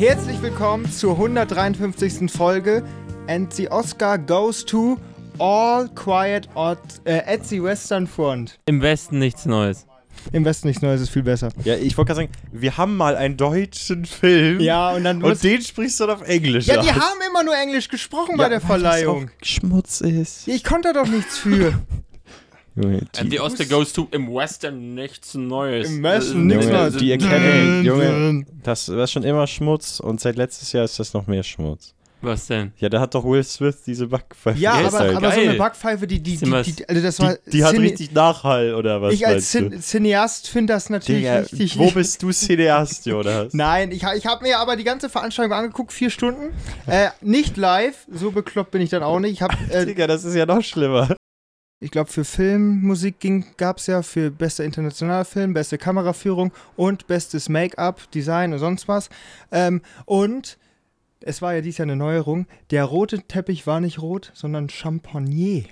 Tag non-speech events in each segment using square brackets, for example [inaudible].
Herzlich willkommen zur 153. Folge and the Oscar goes to All Quiet at, äh, at the Western Front. Im Westen nichts Neues. Im Westen nichts Neues ist viel besser. Ja, ich wollte gerade sagen, wir haben mal einen deutschen Film. Ja, und dann muss- Und den sprichst du dann auf Englisch Ja, die aus. haben immer nur Englisch gesprochen Ja, bei der weil das Verleihung. auch Schmutz ist. Ich konnte da doch nichts für. [laughs] Junge, And the Oscar goes to im Westen nichts Neues. Im Westen nichts Neues. die Academy, Junge, das war schon immer Schmutz und seit letztes Jahr ist das noch mehr Schmutz. Was denn? Ja, da hat doch Will Smith diese Backpfeife. Ja, Ja, aber, halt aber so eine Backpfeife, die, die, die, die, also das war die, die hat Cine- richtig Nachhall, oder was Ich als? Cin Cineast finde das natürlich Digga, richtig. wo bist du Cineast, [laughs] Jonas? Nein, ich, ich habe mir aber die ganze Veranstaltung angeguckt, vier Stunden. Äh, nicht live, so bekloppt bin ich dann auch nicht. Ich habe, äh, [laughs] Digga, das ist ja noch schlimmer. Ich glaube, für Filmmusik gab es ja für bester internationaler Film, beste Kameraführung und bestes Make-up, Design und sonst was. Ähm, und es war ja dies Jahr eine Neuerung. Der rote Teppich war nicht rot, sondern Champagner.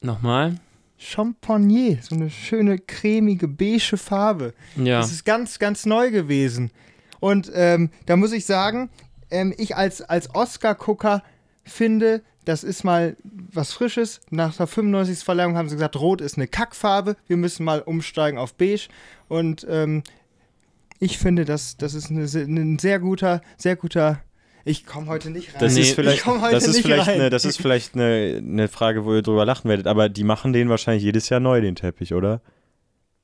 Nochmal? Champagner, so eine schöne cremige beige Farbe. Ja. Das ist ganz, ganz neu gewesen. Und ähm, da muss ich sagen, ähm, ich als, als Oscar-Gucker finde, das ist mal was Frisches. Nach der 95. Verleihung haben sie gesagt, Rot ist eine Kackfarbe. Wir müssen mal umsteigen auf Beige. Und ähm, ich finde, das, das ist eine, ein sehr guter, sehr guter. Ich komme heute nicht rein. Das Nee, ist ich vielleicht, das ist vielleicht, eine, das ist vielleicht eine, eine Frage, wo ihr drüber lachen werdet, aber die machen den wahrscheinlich jedes Jahr neu, den Teppich, oder?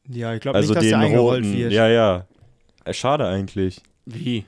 ja, ich glaube Also nicht, dass den der eingerollt roten. wird. Ja, ja. Äh, Schade eigentlich. Wie?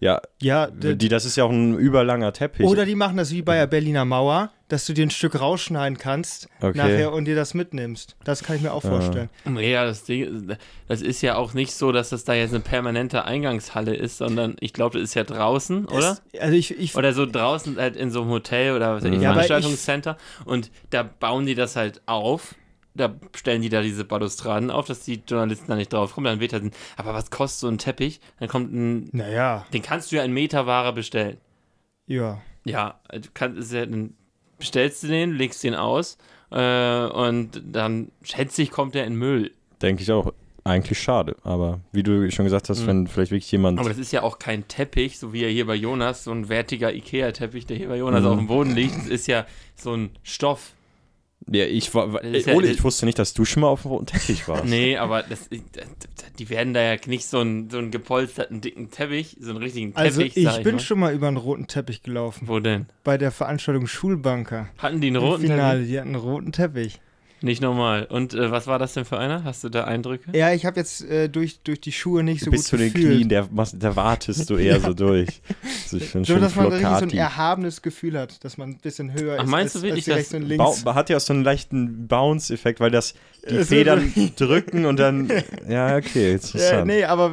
Ja, ja die, das ist ja auch ein überlanger Teppich. oder die machen das wie bei der Berliner Mauer, dass du dir ein Stück rausschneiden kannst Okay. nachher und dir das mitnimmst. Das kann ich mir auch vorstellen. Ja, das Ding, das ist ja auch nicht so, dass das da jetzt eine permanente Eingangshalle ist, sondern ich glaube, das ist ja draußen, oder? Es, also ich, ich Oder so draußen halt in so einem Hotel oder was Mhm. Ja, aber ich- Veranstaltungscenter und da bauen die das halt auf. Da stellen die da diese Balustraden auf, dass die Journalisten da nicht drauf kommen. Dann wird halt aber was kostet so ein Teppich? Dann kommt ein, Naja, den kannst du ja in Meterware bestellen. ja. Ja, du kannst, ist ja, dann bestellst du den, legst den aus äh, und dann schätze ich, kommt der in Müll. Denke ich auch. Eigentlich schade, aber wie du schon gesagt hast, Mhm. wenn vielleicht wirklich jemand. Aber das ist ja auch kein Teppich, so wie er hier bei Jonas, so ein wertiger Ikea-Teppich, der hier bei Jonas Mhm. auf dem Boden liegt. Das ist ja so ein Stoff. Ja, ich war. Ist Ey, ja- Ole, ich wusste nicht, dass du schon mal auf dem roten Teppich warst. Nee, aber das, die werden da ja nicht so einen, so einen gepolsterten, dicken Teppich, so einen richtigen Also Teppich, ich sag bin mal. schon mal über einen roten Teppich gelaufen. Wo denn? Bei der Veranstaltung Schulbanker. Hatten die einen roten Finale, Teppich? die hatten einen roten Teppich. Nicht normal. Und äh, was war das denn für einer? Hast du da Eindrücke? Ja, ich habe jetzt äh, durch, durch die Schuhe nicht so Bis gut zu den gefühlt. Knien, da, da wartest du eher [laughs] so durch. So, ich find so, schon dass man richtig so ein erhabenes Gefühl hat, dass man ein bisschen höher Ach, ist meinst als, du wirklich, als Bau, links. hat ja auch so einen leichten Bounce-Effekt, weil das die ist Federn so- drücken und dann. [laughs] Ja, okay, Ja, interessant. nee, aber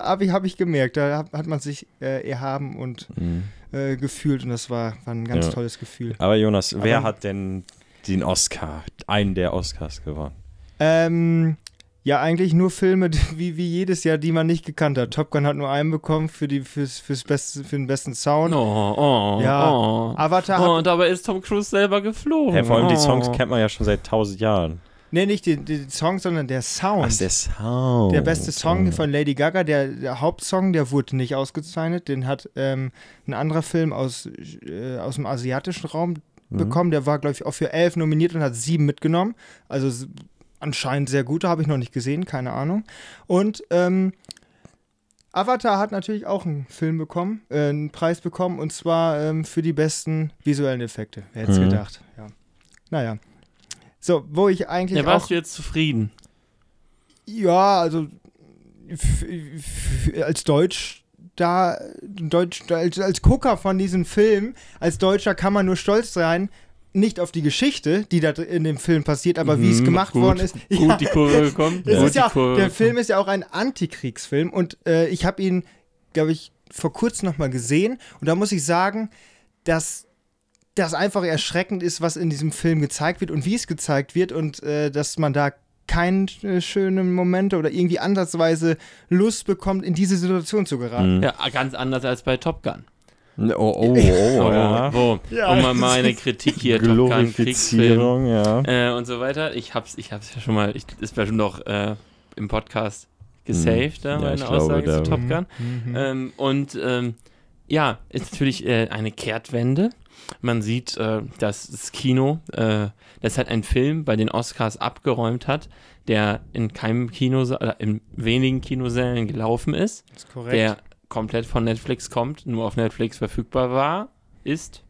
habe ich, hab ich gemerkt, da hat, hat man sich äh, erhaben und Mhm. äh, gefühlt und das war, war ein ganz Ja. tolles Gefühl. Aber Jonas, wer Aber- hat denn den Oscar, einen der Oscars gewonnen? Ähm, ja, eigentlich nur Filme, [laughs] wie, wie jedes Jahr, die man nicht gekannt hat. Top Gun hat nur einen bekommen für, die, fürs, fürs beste, für den besten Sound. Oh, oh, Ja. oh. Avatar Oh, hat, und dabei ist Tom Cruise selber geflogen. Ja, vor allem die Songs oh. kennt man ja schon seit tausend Jahren. nee, nicht die, die Song, sondern der Sound. Ach, der Sound. Der beste Song von Lady Gaga, der, der Hauptsong, der wurde nicht ausgezeichnet. Den hat ähm, ein anderer Film aus, äh, aus dem asiatischen Raum Mhm. bekommen. Der war, glaube ich, auch für elf nominiert und hat sieben mitgenommen. Also anscheinend sehr gute, habe ich noch nicht gesehen, keine Ahnung. Und ähm, Avatar hat natürlich auch einen Film bekommen, äh, einen Preis bekommen und zwar ähm, für die besten visuellen Effekte. Wer hätte es Mhm. gedacht? Ja. Naja. So, wo ich eigentlich Ja, auch warst du jetzt zufrieden? ja, also als Deutsch da Deutsch als, als Gucker von diesem Film, als Deutscher kann man nur stolz sein, nicht auf die Geschichte, die da in dem Film passiert, aber wie es Mhm, gemacht gut, worden ist. Gut Ja, die Kurve [laughs] gekommen. ja, Kurve der. Film ist ja auch ein Antikriegsfilm und äh, ich habe ihn, glaube ich, vor kurzem noch mal gesehen und da muss ich sagen, dass das einfach erschreckend ist, was in diesem Film gezeigt wird und wie es gezeigt wird und äh, dass man da keine äh, schönen Momente oder irgendwie ansatzweise Lust bekommt, in diese Situation zu geraten. Mhm. Ja, ganz anders als bei Top Gun. Oh, oh, oh, ja. Wo, Ja, um mal meine Kritik hier, Top Gun, Kriegsfilm ja. äh, und so weiter. Ich hab's, ich hab's ja schon mal, ich, ist bestimmt noch äh, im Podcast gesaved, da, Ja, meine glaube, Aussage da- zu Top Gun. Mhm. Ähm, und ähm, ja, ist natürlich äh, eine Kehrtwende. Man sieht, äh, dass das Kino, äh, das halt ein Film bei den Oscars abgeräumt hat, der in keinem Kinosaal, oder in wenigen Kinosälen gelaufen ist, Das ist korrekt. der komplett von Netflix kommt, nur auf Netflix verfügbar war, ist,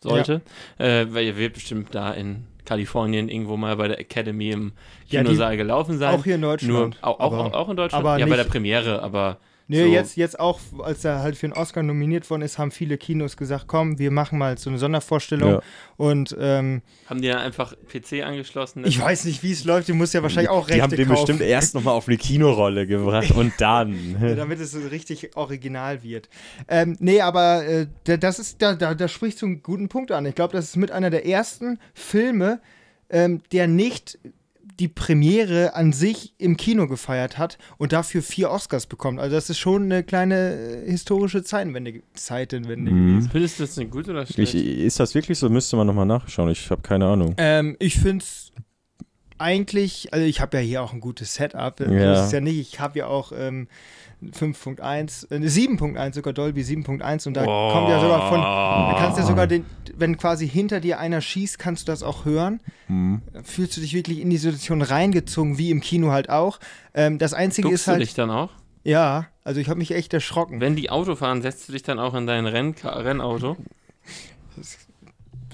sollte. Äh, weil ihr wird bestimmt da in Kalifornien irgendwo mal bei der Academy im Ja, die- Kinosaal gelaufen sein. auch hier in nur, Deutschland. auch, auch, aber- auch in Deutschland? aber ja, bei der nicht- Premiere, aber Nee, so- jetzt, jetzt auch, als er halt für den Oscar nominiert worden ist, haben viele Kinos gesagt, komm, wir machen mal so eine Sondervorstellung. Ja. Und ähm, haben die dann einfach PC angeschlossen? ich weiß nicht, wie es läuft, du musst ja wahrscheinlich auch Rechte Die haben den kaufen. bestimmt erst nochmal auf eine Kinorolle gebracht [laughs] und dann. Ja, damit es richtig original wird. Ähm, nee, aber äh, da- das ist, da, da, da sprichst du einen guten Punkt an. Ich glaube, das ist mit einer der ersten Filme, ähm, der nicht die Premiere an sich im Kino gefeiert hat und dafür vier Oscars bekommt. Also das ist schon eine kleine äh, historische Zeitenwende, Zeitenwende Mhm. gewesen. Findest du das denn gut oder Ich, schlecht? ist das wirklich so? Müsste man nochmal nachschauen. Ich habe keine Ahnung. Ähm, ich finde es eigentlich, also ich habe ja hier auch ein gutes Setup. Ja. Das ist ja nicht, ich habe ja auch ähm, 5.1, äh, 7.1, sogar Dolby 7.1 und da Oh. kommt ja sogar von, da kannst du ja sogar den, wenn quasi hinter dir einer schießt, kannst du das auch hören. Hm. Fühlst du dich wirklich in die Situation reingezogen, wie im Kino halt auch. Ähm, das Einzige Duckst ist du halt, dich dann auch? ja, also ich habe mich echt erschrocken. Wenn die Auto fahren, setzt du dich dann auch in dein Renn Rennauto? [laughs]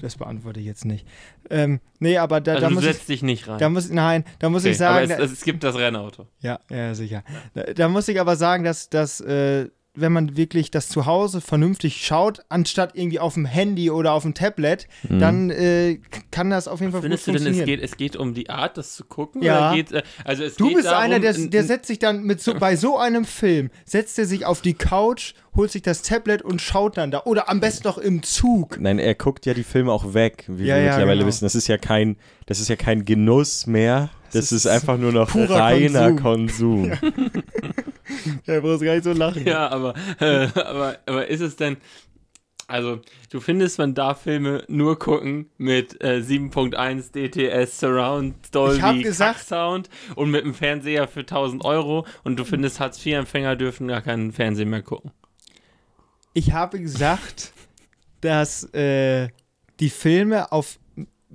Das beantworte ich jetzt nicht. Ähm, nee, aber da, Also da du muss ich, setzt dich nicht rein. da muss, nein, da muss Okay, ich sagen, aber da- es, es gibt das Rennauto. Ja, ja, sicher. Da, da muss ich aber sagen, dass, dass äh, wenn man wirklich das zu Hause vernünftig schaut, anstatt irgendwie auf dem Handy oder auf dem Tablet, Mhm. dann äh, kann das auf jeden Fall Findest gut du denn, es funktionieren. geht, es geht um die Art, das zu gucken? Ja. Oder geht, äh, also es Du geht bist darum, einer, der, der setzt sich dann mit so, bei so einem Film, setzt er sich auf die Couch, holt sich das Tablet und schaut dann da. Oder am besten noch im Zug. Nein, er guckt ja die Filme auch weg, wie Ja, wir ja, mittlerweile genau. wissen. Das ist ja kein, das ist ja kein Genuss mehr. Das, Das ist, ist einfach nur noch purer reiner Konsum. [laughs] Ja, brauchst gar nicht so lachen. Ja, aber, [laughs] äh, aber, aber ist es denn. Also, du findest, man darf Filme nur gucken mit äh, 7.1 DTS Surround Ich hab Dolby gesagt- Sound und mit einem Fernseher für 1000 Euro und du findest, Hartz-IV-Empfänger dürfen gar keinen Fernsehen mehr gucken. Ich habe gesagt, dass äh, die Filme auf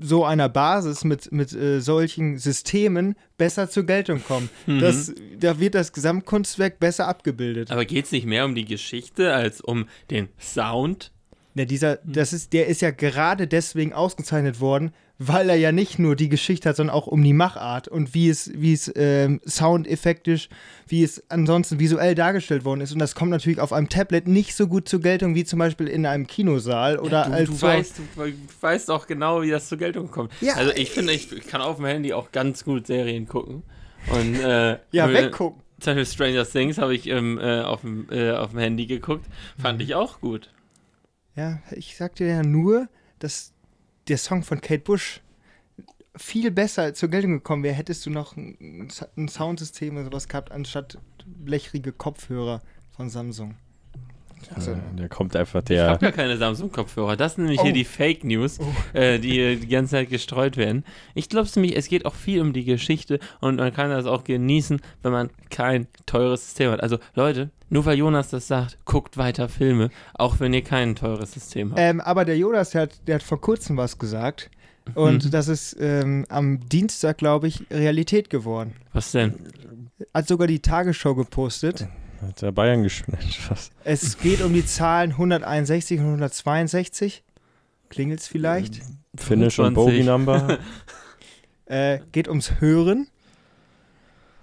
so einer Basis mit, mit äh, solchen Systemen besser zur Geltung kommen. Mhm. Das, da wird das Gesamtkunstwerk besser abgebildet. Aber geht es nicht mehr um die Geschichte als um den Sound? Ja, dieser, das ist, der ist ja gerade deswegen ausgezeichnet worden, weil er ja nicht nur die Geschichte hat, sondern auch um die Machart und wie es, wie es ähm, soundeffektisch, wie es ansonsten visuell dargestellt worden ist. Und das kommt natürlich auf einem Tablet nicht so gut zur Geltung wie zum Beispiel in einem Kinosaal oder du, als du, weißt, du weißt auch genau, wie das zur Geltung kommt. Ja, also ich finde, ich kann auf dem Handy auch ganz gut Serien gucken. Und, äh, ja, weggucken. Zum Beispiel Stranger Things habe ich ähm, äh, auf, dem, äh, auf dem Handy geguckt. Fand Mhm. ich auch gut. Ja, ich sagte ja nur, dass der Song von Kate Bush viel besser zur Geltung gekommen wäre, hättest du noch ein, ein Soundsystem oder sowas gehabt, anstatt blechrige Kopfhörer von Samsung. Also, Da kommt einfach Ich der. habe gar keine Samsung-Kopfhörer. Das sind nämlich Oh. hier die Fake News, äh, die äh, die ganze Zeit gestreut werden. Ich glaube nämlich, es geht auch viel um die Geschichte und man kann das auch genießen, wenn man kein teures System hat. Also Leute, nur weil Jonas das sagt, guckt weiter Filme, auch wenn ihr kein teures System habt. ähm, aber der Jonas, der hat, der hat vor kurzem was gesagt. Und Mhm. das ist ähm, am Dienstag, glaube ich, Realität geworden. Was denn? Hat sogar die Tagesschau gepostet. Hat der Bayern gespielt. [laughs] Was? Es geht um die Zahlen 161 und 162. Klingelt's vielleicht? Finish und 25. Bogey Number. [laughs] Äh, geht ums Hören.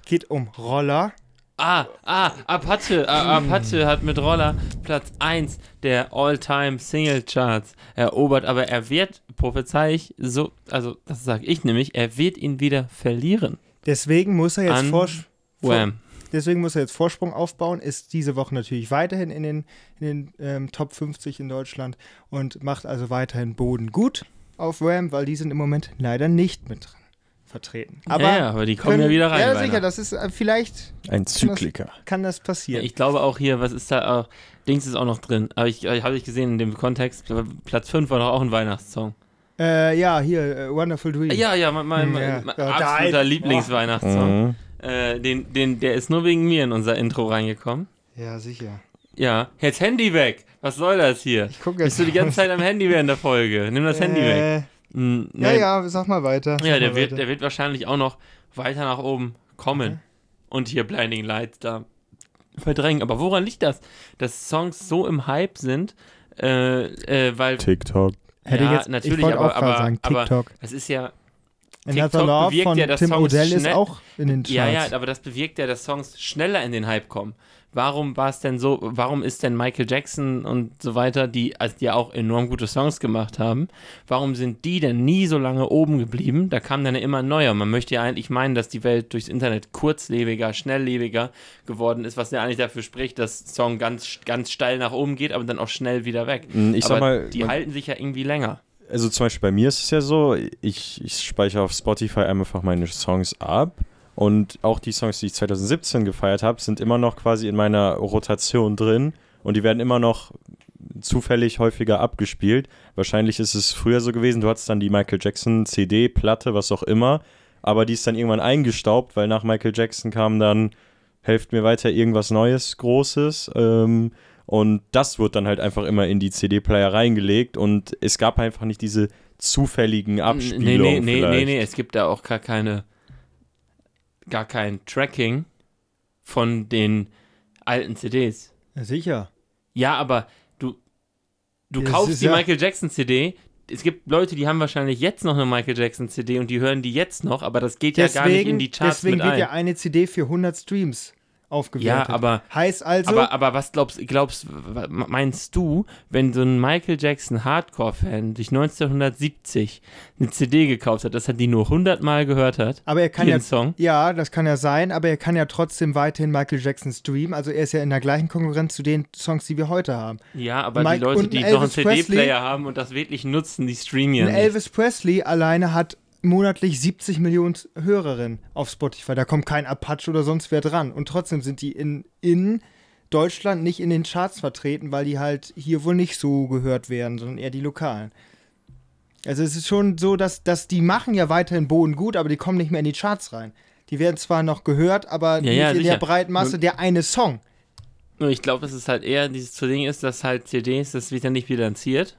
Geht um Roller. Ah, ah, Apache, ah, Apache hat mit Roller Platz 1 der All-Time Single Charts erobert, aber er wird, prophezei ich, so, also das sage ich nämlich, er wird ihn wieder verlieren. Deswegen muss er jetzt An vor, Wham. Deswegen muss er jetzt Vorsprung aufbauen, ist diese Woche natürlich weiterhin in den, in den ähm, Top 50 in Deutschland und macht also weiterhin Boden gut auf Ram, weil die sind im Moment leider nicht mit drin vertreten. Aber, ja, ja, aber die kommen ja wieder rein. Ja, sicher, das ist äh, vielleicht Ein Zykliker. kann das passieren. Ich glaube auch hier, was ist da auch, Dings ist auch noch drin, aber ich, ich habe ich gesehen in dem Kontext, Platz 5 war doch auch ein Weihnachtssong. äh, ja, hier, äh, Wonderful Dream. Ja, ja, mein, mein, mein, Ja. mein Ja, absoluter Lieblingsweihnachtssong. Mhm. Äh, den, den, der ist nur wegen mir in unser Intro reingekommen. Ja, sicher. Ja, jetzt Handy weg. Was soll das hier? Ich gucke Bist du die ganze Zeit am Handy während der Folge? Nimm das Handy weg. äh, Hm, Ja, ja, sag mal weiter. Ja, sag der mal wird, weiter. der wird wahrscheinlich auch noch weiter nach oben kommen. Mhm. Und hier Blinding Lights da verdrängen. Aber woran liegt das? Dass Songs so im Hype sind, äh, äh, weil TikTok. Hätte ja, ich jetzt, natürlich, ich aber- aber- sagen, aber- TikTok. es ist ja, Another TikTok Love bewirkt von ja, dass Tim Songs O'Dell ist auch in den Charts. ja, ja, aber das bewirkt ja, dass Songs schneller in den Hype kommen. Warum war es denn so, warum ist denn Michael Jackson und so weiter, die, also die ja auch enorm gute Songs gemacht haben, warum sind die denn nie so lange oben geblieben? Da kam dann ja immer ein neuer. Man möchte ja eigentlich meinen, dass die Welt durchs Internet kurzlebiger, schnelllebiger geworden ist, was ja eigentlich dafür spricht, dass Song ganz, ganz steil nach oben geht, aber dann auch schnell wieder weg. Hm, Ich aber sag mal, die halten sich ja irgendwie länger. Also zum Beispiel bei mir ist es ja so, ich, ich speichere auf Spotify einfach meine Songs ab und auch die Songs, die ich 2017 gefeiert habe, sind immer noch quasi in meiner Rotation drin und die werden immer noch zufällig häufiger abgespielt. Wahrscheinlich ist es früher so gewesen, du hattest dann die Michael Jackson CD, Platte, was auch immer, aber die ist dann irgendwann eingestaubt, weil nach Michael Jackson kam dann helft mir weiter irgendwas Neues, Großes. Ähm, und das wird dann halt einfach immer in die CD-Player reingelegt und es gab einfach nicht diese zufälligen Abspielungen. Nee, nee, nee, nee, vielleicht. nee, es gibt da auch gar keine, gar kein Tracking von den alten CDs. Ja, sicher. Ja, aber du, du Ja, kaufst die ja- Michael Jackson CD. Es gibt Leute, die haben wahrscheinlich jetzt noch eine Michael Jackson CD und die hören die jetzt noch, aber das geht ja gar nicht in die Charts deswegen mit wird ein. ja eine CD für 100 Streams aufgewertet. Ja, aber- Heißt also, aber, aber was glaubst, glaubst, meinst du, wenn so ein Michael Jackson Hardcore-Fan sich 1970 eine CD gekauft hat, dass er die nur 100 Mal gehört hat? aber er kann ja, Song? ja, das kann ja sein, aber er kann ja trotzdem weiterhin Michael Jackson streamen. Also er ist ja in der gleichen Konkurrenz zu den Songs, die wir heute haben. Ja, aber Mike die Leute, die noch einen Elvis Presley- CD-Player haben und das wirklich nutzen, die streamen ja. Elvis Presley alleine hat monatlich 70 Millionen Hörerinnen auf Spotify. Da kommt kein Apache oder sonst wer dran. Und trotzdem sind die in, in Deutschland nicht in den Charts vertreten, weil die halt hier wohl nicht so gehört werden, sondern eher die lokalen. Also es ist schon so, dass, dass die machen ja weiterhin Boden gut, aber die kommen nicht mehr in die Charts rein. Die werden zwar noch gehört, aber Ja, nicht ja, in sicher. der breiten Masse der eine Song. Nur ich glaube, dass es halt eher dieses zu Ding ist, dass halt CDs, das wird ja nicht bilanziert.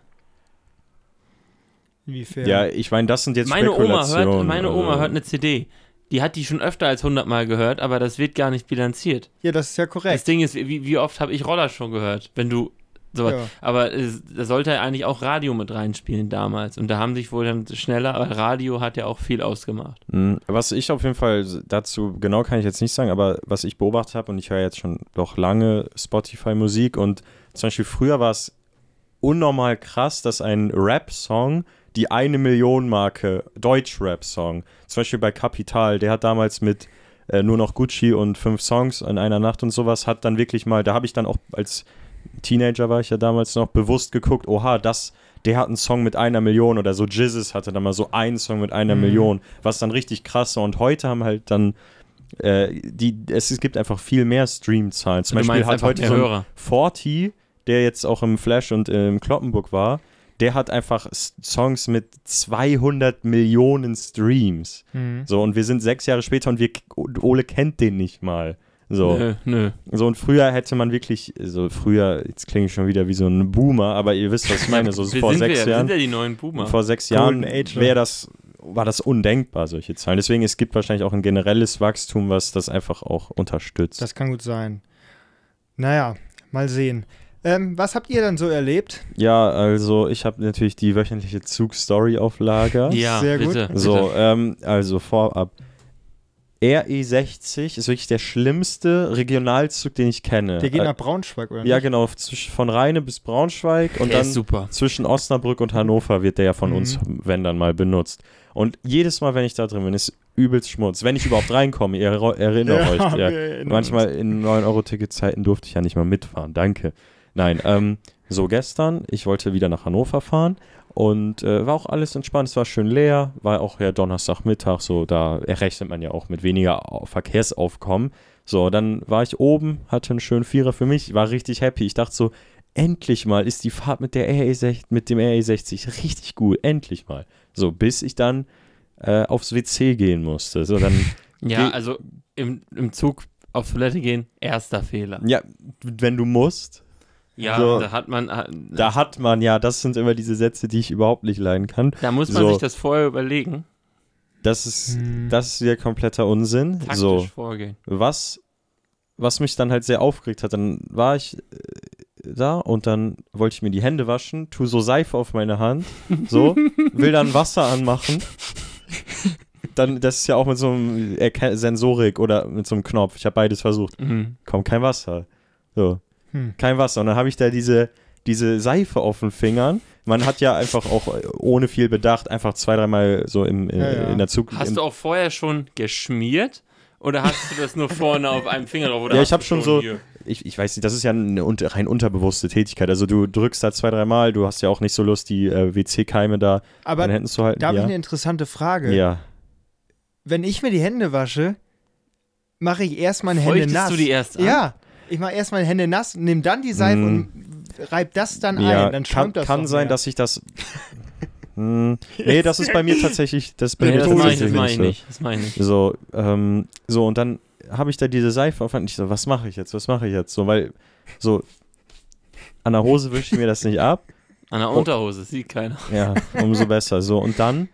Inwiefern? Ja, ich meine, das sind jetzt Meine Oma, hört, meine Oma also- hört eine CD. Die hat die schon öfter als 100 Mal gehört, aber das wird gar nicht bilanziert. ja, das ist ja Das korrekt. Ding ist, wie, wie oft habe ich Roller schon gehört, wenn du sowas. Ja. Aber es, da sollte ja eigentlich auch Radio mit reinspielen damals. Und da haben sich wohl dann schneller, aber Radio hat ja auch viel ausgemacht. Mhm. Was ich auf jeden Fall dazu, genau kann ich jetzt nicht sagen, aber was ich beobachtet habe, und ich höre jetzt schon doch lange Spotify-Musik und zum Beispiel früher war es unnormal krass, dass ein Rap-Song die eine Million Marke, Deutsch-Rap-Song, zum Beispiel bei Capital, der hat damals mit äh, nur noch Gucci und fünf Songs in einer Nacht und sowas, hat dann wirklich mal, da habe ich dann auch als Teenager war ich ja damals noch bewusst geguckt, oha, das, der hat einen Song mit einer Million oder so, Jizzes hatte dann mal so einen Song mit einer Mhm. Million, was dann richtig krass war und heute haben halt dann äh, die, es, es gibt einfach viel mehr Streamzahlen. Zum du Beispiel hat heute so Hörer. Forti, der jetzt auch im Flash und im Kloppenburg war, der hat einfach Songs mit 200 Millionen Streams. Mhm. So, und wir sind sechs Jahre später und wir, Ole kennt den nicht mal. So. Nö, nö. So, und früher hätte man wirklich, so früher, jetzt klinge ich schon wieder wie so ein Boomer, aber ihr wisst, was ich meine, so wir [laughs] vor sind sechs wir, wir Jahren. sind ja die neuen Boomer. Vor sechs Golden Jahren Age, wäre das, war das undenkbar, solche Zahlen. Deswegen, es gibt wahrscheinlich auch ein generelles Wachstum, was das einfach auch unterstützt. Das kann gut sein. Naja, mal sehen. Ähm, was habt ihr dann so erlebt? ja, also ich habe natürlich die wöchentliche Zug-Story auf Lager. ja, Sehr gut. bitte. So, bitte. ähm, also vorab. RE60 ist wirklich der schlimmste Regionalzug, den ich kenne. Der geht Äh, nach Braunschweig, oder Ja, nicht? genau, zwisch- von Rheine bis Braunschweig und Der dann ist super. zwischen Osnabrück und Hannover wird der ja von Mhm. uns, wenn dann mal, benutzt. Und jedes Mal, wenn ich da drin bin, ist übelst Schmutz. Wenn ich überhaupt reinkomme, ihr erinnert euch. Ja. wir erinnern Manchmal in 9-Euro-Ticket-Zeiten durfte ich ja nicht mal mitfahren. Danke. Nein, ähm, so gestern, ich wollte wieder nach Hannover fahren und äh, war auch alles entspannt. Es war schön leer, war auch ja Donnerstagmittag, so da errechnet man ja auch mit weniger Au- Verkehrsaufkommen. So, dann war ich oben, hatte einen schönen Vierer für mich, war richtig happy. Ich dachte so, endlich mal ist die Fahrt mit der RE60, mit dem RE60 richtig gut, endlich mal. So, bis ich dann äh, aufs WC gehen musste. So, dann [laughs] Ja, also im, im Zug auf Toilette gehen, erster Fehler. Ja, wenn du musst. Ja, So. da hat man, da, Da hat man ja, das sind immer diese Sätze, die ich überhaupt nicht leiden kann. da muss man so. sich das vorher überlegen, Das ist, Hm. das ist ja kompletter Unsinn. taktisch So, vorgehen. was, was mich dann halt sehr aufgeregt hat, dann war ich äh, da und dann wollte ich mir die Hände waschen, tu so Seife auf meine Hand, so, [laughs] will dann Wasser anmachen. Dann, das ist ja auch mit so einem Sensorik oder mit so einem Knopf. Ich habe beides versucht. Mhm. Kommt kein Wasser. So, Hm. kein Wasser. Und dann habe ich da diese, diese Seife auf den Fingern. Man hat ja einfach auch ohne viel Bedacht einfach zwei, dreimal so im, äh, Ja, ja. in der Zukunft. Hast du auch vorher schon geschmiert? Oder hast du das nur [laughs] vorne auf einem Finger drauf? Oder Ja, ich hab du schon so- hier? ich, ich weiß nicht, das ist ja eine unter, rein unterbewusste Tätigkeit. Also du drückst da zwei, dreimal, du hast ja auch nicht so Lust, die äh, WC-Keime da Aber an Händen zu halten. da habe ich ja. eine interessante Frage. ja. Wenn ich mir die Hände wasche, mache ich erst meine Hände Feuchtest nass. du die erst an? Ja, ich mache erst meine Hände nass, nehme dann die Seife Mm. und reib das dann ja, ein. Dann kann, schäumt das kann sein, mehr. dass ich das. Hm, nee, das ist bei mir tatsächlich. Das ist bei Nee, mir das mache ich, das mach ich so. nicht. Das mache ich nicht. So, ähm, so und dann habe ich da diese Seife auf und ich so, was mache ich jetzt? Was mache ich jetzt? So, weil, so, an der Hose wische ich mir das nicht ab. An der Oh. Unterhose sieht keiner. Ja, umso besser. So, und dann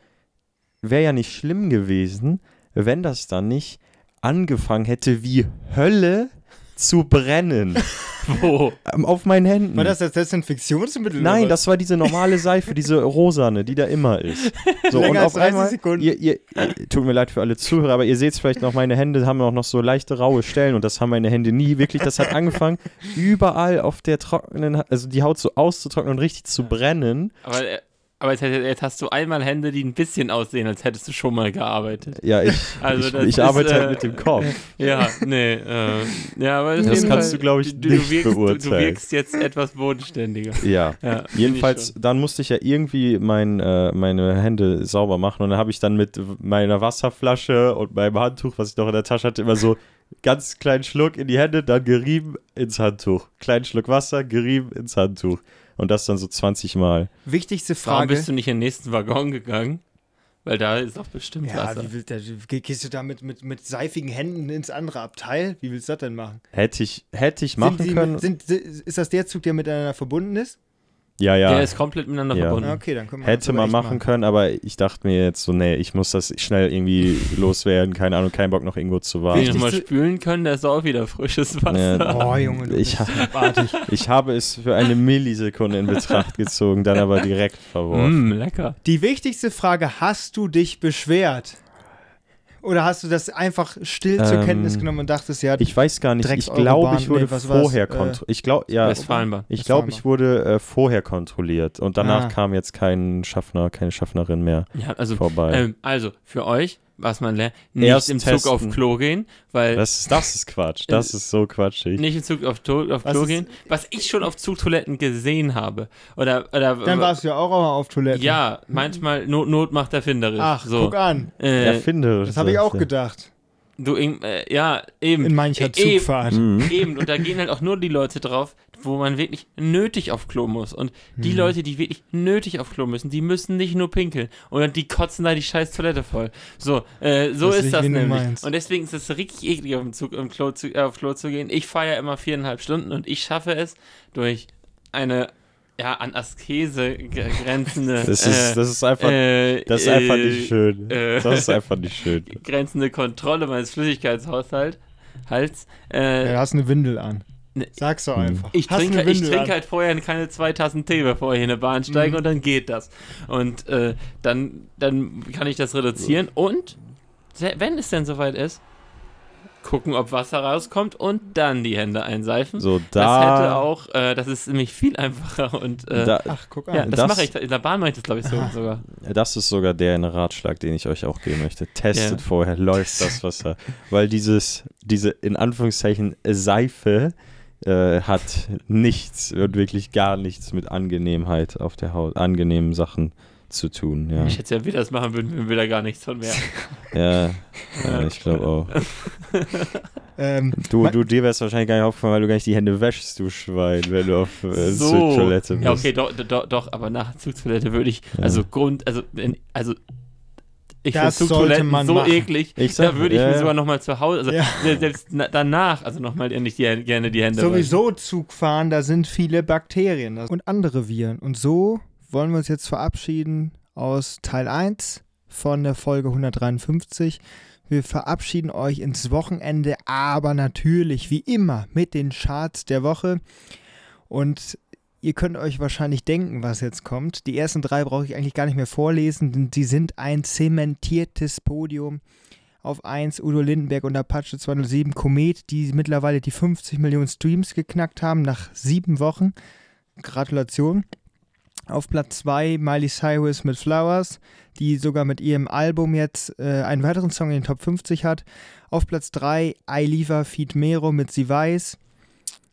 wäre ja nicht schlimm gewesen, wenn das dann nicht angefangen hätte, wie Hölle zu brennen. [laughs] Wo? Ähm, auf meinen Händen. War das das Desinfektionsmittel? Nein, oder? das war diese normale Seife, diese rosane, die da immer ist. [laughs] So, Länger und als auf 30 einmal, Sekunden. Ihr, ihr, ihr, tut mir leid für alle Zuhörer, aber ihr seht es vielleicht noch, meine Hände haben auch noch so leichte raue Stellen und das haben meine Hände nie. Wirklich, das hat angefangen, überall auf der trockenen, also die Haut so auszutrocknen und richtig zu brennen. Aber, äh, aber jetzt, jetzt hast du einmal Hände, die ein bisschen aussehen, als hättest du schon mal gearbeitet. Ja, ich, Also ich, ich ist, arbeite äh, halt mit dem Kopf. Ja, nee. Äh, ja, aber Das kannst Fall, du, glaub ich, du, nicht du wirkst, du, du beurteilen. wirkst jetzt etwas bodenständiger. Ja. Ja, Jedenfalls, dann musste ich ja irgendwie mein, äh, meine Hände sauber machen und dann habe ich dann mit meiner Wasserflasche und meinem Handtuch, was ich noch in der Tasche hatte, immer so ganz kleinen Schluck in die Hände, dann gerieben ins Handtuch. Kleinen Schluck Wasser, gerieben ins Handtuch. Und das dann so 20 Mal. Wichtigste Warum Frage. bist du nicht in den nächsten Waggon gegangen? Weil da ist doch bestimmt ja, Wasser. wie willst gehst du da mit, mit, mit seifigen Händen ins andere Abteil? Wie willst du das denn machen? Hätte ich, hätte ich machen sind sie können. Sind, ist das der Zug, der miteinander verbunden ist? Ja, ja. Der ist komplett miteinander Ja. verbunden. Okay, dann können wir Hätte man machen können, aber ich dachte mir jetzt so, nee, ich muss das schnell irgendwie [laughs] loswerden. Keine Ahnung, kein Bock noch irgendwo zu Wenn warten. ich nochmal Wichtigste- spülen können, da ist auch wieder frisches Wasser. Ja, Oh, Junge, du Ich bist ha-. [laughs] Ich habe es für eine Millisekunde in Betracht gezogen, dann aber direkt verworfen. Mm, lecker. Die wichtigste Frage, hast du dich beschwert? Oder hast du das einfach still zur Ähm, Kenntnis genommen und dachtest, ja, Ich weiß gar nicht, ich glaube, ich wurde nee, vorher Äh, kontrolliert. Ich glaube, ja, ich glaube, ich wurde äh, vorher kontrolliert und danach Ah. kam jetzt kein Schaffner, keine Schaffnerin mehr Ja, also, vorbei. ähm, also für euch, was man lernt, nicht Erst im testen. Zug auf Klo gehen, weil das, ist, das ist Quatsch, das ist so quatschig. nicht im Zug auf, to auf Klo ist- gehen, was ich schon auf Zugtoiletten gesehen habe. Oder, oder dann warst du ja auch mal auf Toilette. ja, manchmal Not, Not macht erfinderisch. Ach, so. guck an. Äh, Erfinderisch. Das habe ich auch ja. gedacht. Du, äh, ja, eben. In mancher Äh, Zugfahrt. Mhm. [laughs] Eben, und da gehen halt auch nur die Leute drauf, wo man wirklich nötig auf Klo muss. Und die Hm. Leute, die wirklich nötig auf Klo müssen, die müssen nicht nur pinkeln. Und die kotzen da die scheiß Toilette voll. So, äh, so Das ist das nämlich. Und deswegen ist es richtig eklig, auf, dem Zug, im Klo zu, äh, auf Klo zu gehen. Ich fahre ja immer viereinhalb Stunden und ich schaffe es durch eine ja, an Askese grenzende [laughs] Das ist, das ist einfach, äh, das ist einfach äh, nicht schön. äh, Das ist einfach nicht schön. [laughs] grenzende Kontrolle meines Flüssigkeitshaushalts. Hals, äh, Ja, du hast eine Windel an. Ne- Sag's doch Hm. einfach. Ich trinke, ich trinke halt vorher keine zwei Tassen Tee, bevor ich in eine Bahn steige Mhm. und dann geht das. Und äh, dann, dann kann ich das reduzieren und wenn es denn soweit ist, gucken, ob Wasser rauskommt und dann die Hände einseifen. So, das hätte da, auch, äh, das ist nämlich viel einfacher und äh, da, Ach, guck an. ja, das, das- mache ich, in der Bahn mache ich das glaube ich so, sogar. das ist sogar der eine Ratschlag, den ich euch auch geben möchte. Testet Ja. vorher, läuft das Wasser. Weil dieses, diese in Anführungszeichen Seife äh, hat nichts und wirklich gar nichts mit Angenehmheit auf der Haut, angenehmen Sachen zu tun. Ja, Ich hätte ja, wie wir das machen würden, würden wir da gar nichts von merken. [laughs] ja, ja ich glaube auch. [laughs] Ähm, Du, du dir wär's wahrscheinlich gar nicht aufgefallen, weil du gar nicht die Hände wäschst, du Schwein, wenn du auf äh, zur Toilette bist. Ja, okay, doch, doch, doch aber nach Zugtoilette würde ich, Ja. also Grund, also, also Ich finde Zugtoiletten man so machen. eklig. Ich da sag, würde ich ja, mir sogar nochmal zu Hause, also Ja. se- selbst na, danach, also nochmal endlich die, gerne die Hände waschen. Sowieso Zug fahren, da sind viele Bakterien und andere Viren. Und so wollen wir uns jetzt verabschieden aus Teil 1 von der Folge 153. Wir verabschieden euch ins Wochenende, aber natürlich wie immer mit den Charts der Woche. Und ihr könnt euch wahrscheinlich denken, was jetzt kommt. Die ersten drei brauche ich eigentlich gar nicht mehr vorlesen, denn sie sind ein zementiertes Podium. Auf 1 Udo Lindenberg und Apache 207 Komet, die mittlerweile die 50 Millionen Streams geknackt haben nach sieben Wochen. Gratulation. Auf Platz 2 Miley Cyrus mit Flowers, die sogar mit ihrem Album jetzt äh, einen weiteren Song in den Top 50 hat. Auf Platz 3 Ailiva Feed Mero mit Sie Weiß.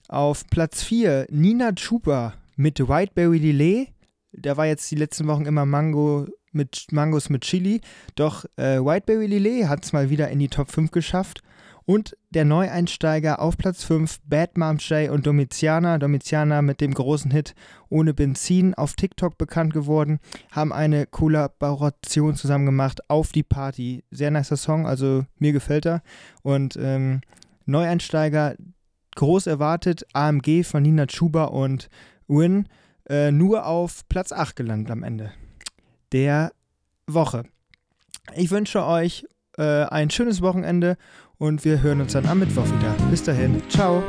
Auf Platz 4 Nina Chuba mit Whiteberry Delay. Da war jetzt die letzten Wochen immer Mango mit Mangos mit Chili. Doch äh, Whiteberry Lillet hat es mal wieder in die Top 5 geschafft. Und der Neueinsteiger auf Platz 5, Bad Mom J und Domiziana. Domiziana mit dem großen Hit Ohne Benzin auf TikTok bekannt geworden, haben eine Kollaboration zusammen gemacht auf die Party. Sehr nicer Song, also mir gefällt er. Und ähm, Neueinsteiger, groß erwartet, AMG von Nina Chuba und Win, äh, nur auf Platz 8 gelandet am Ende der Woche. Ich wünsche euch äh, ein schönes Wochenende und wir hören uns dann am Mittwoch wieder. Bis dahin, ciao.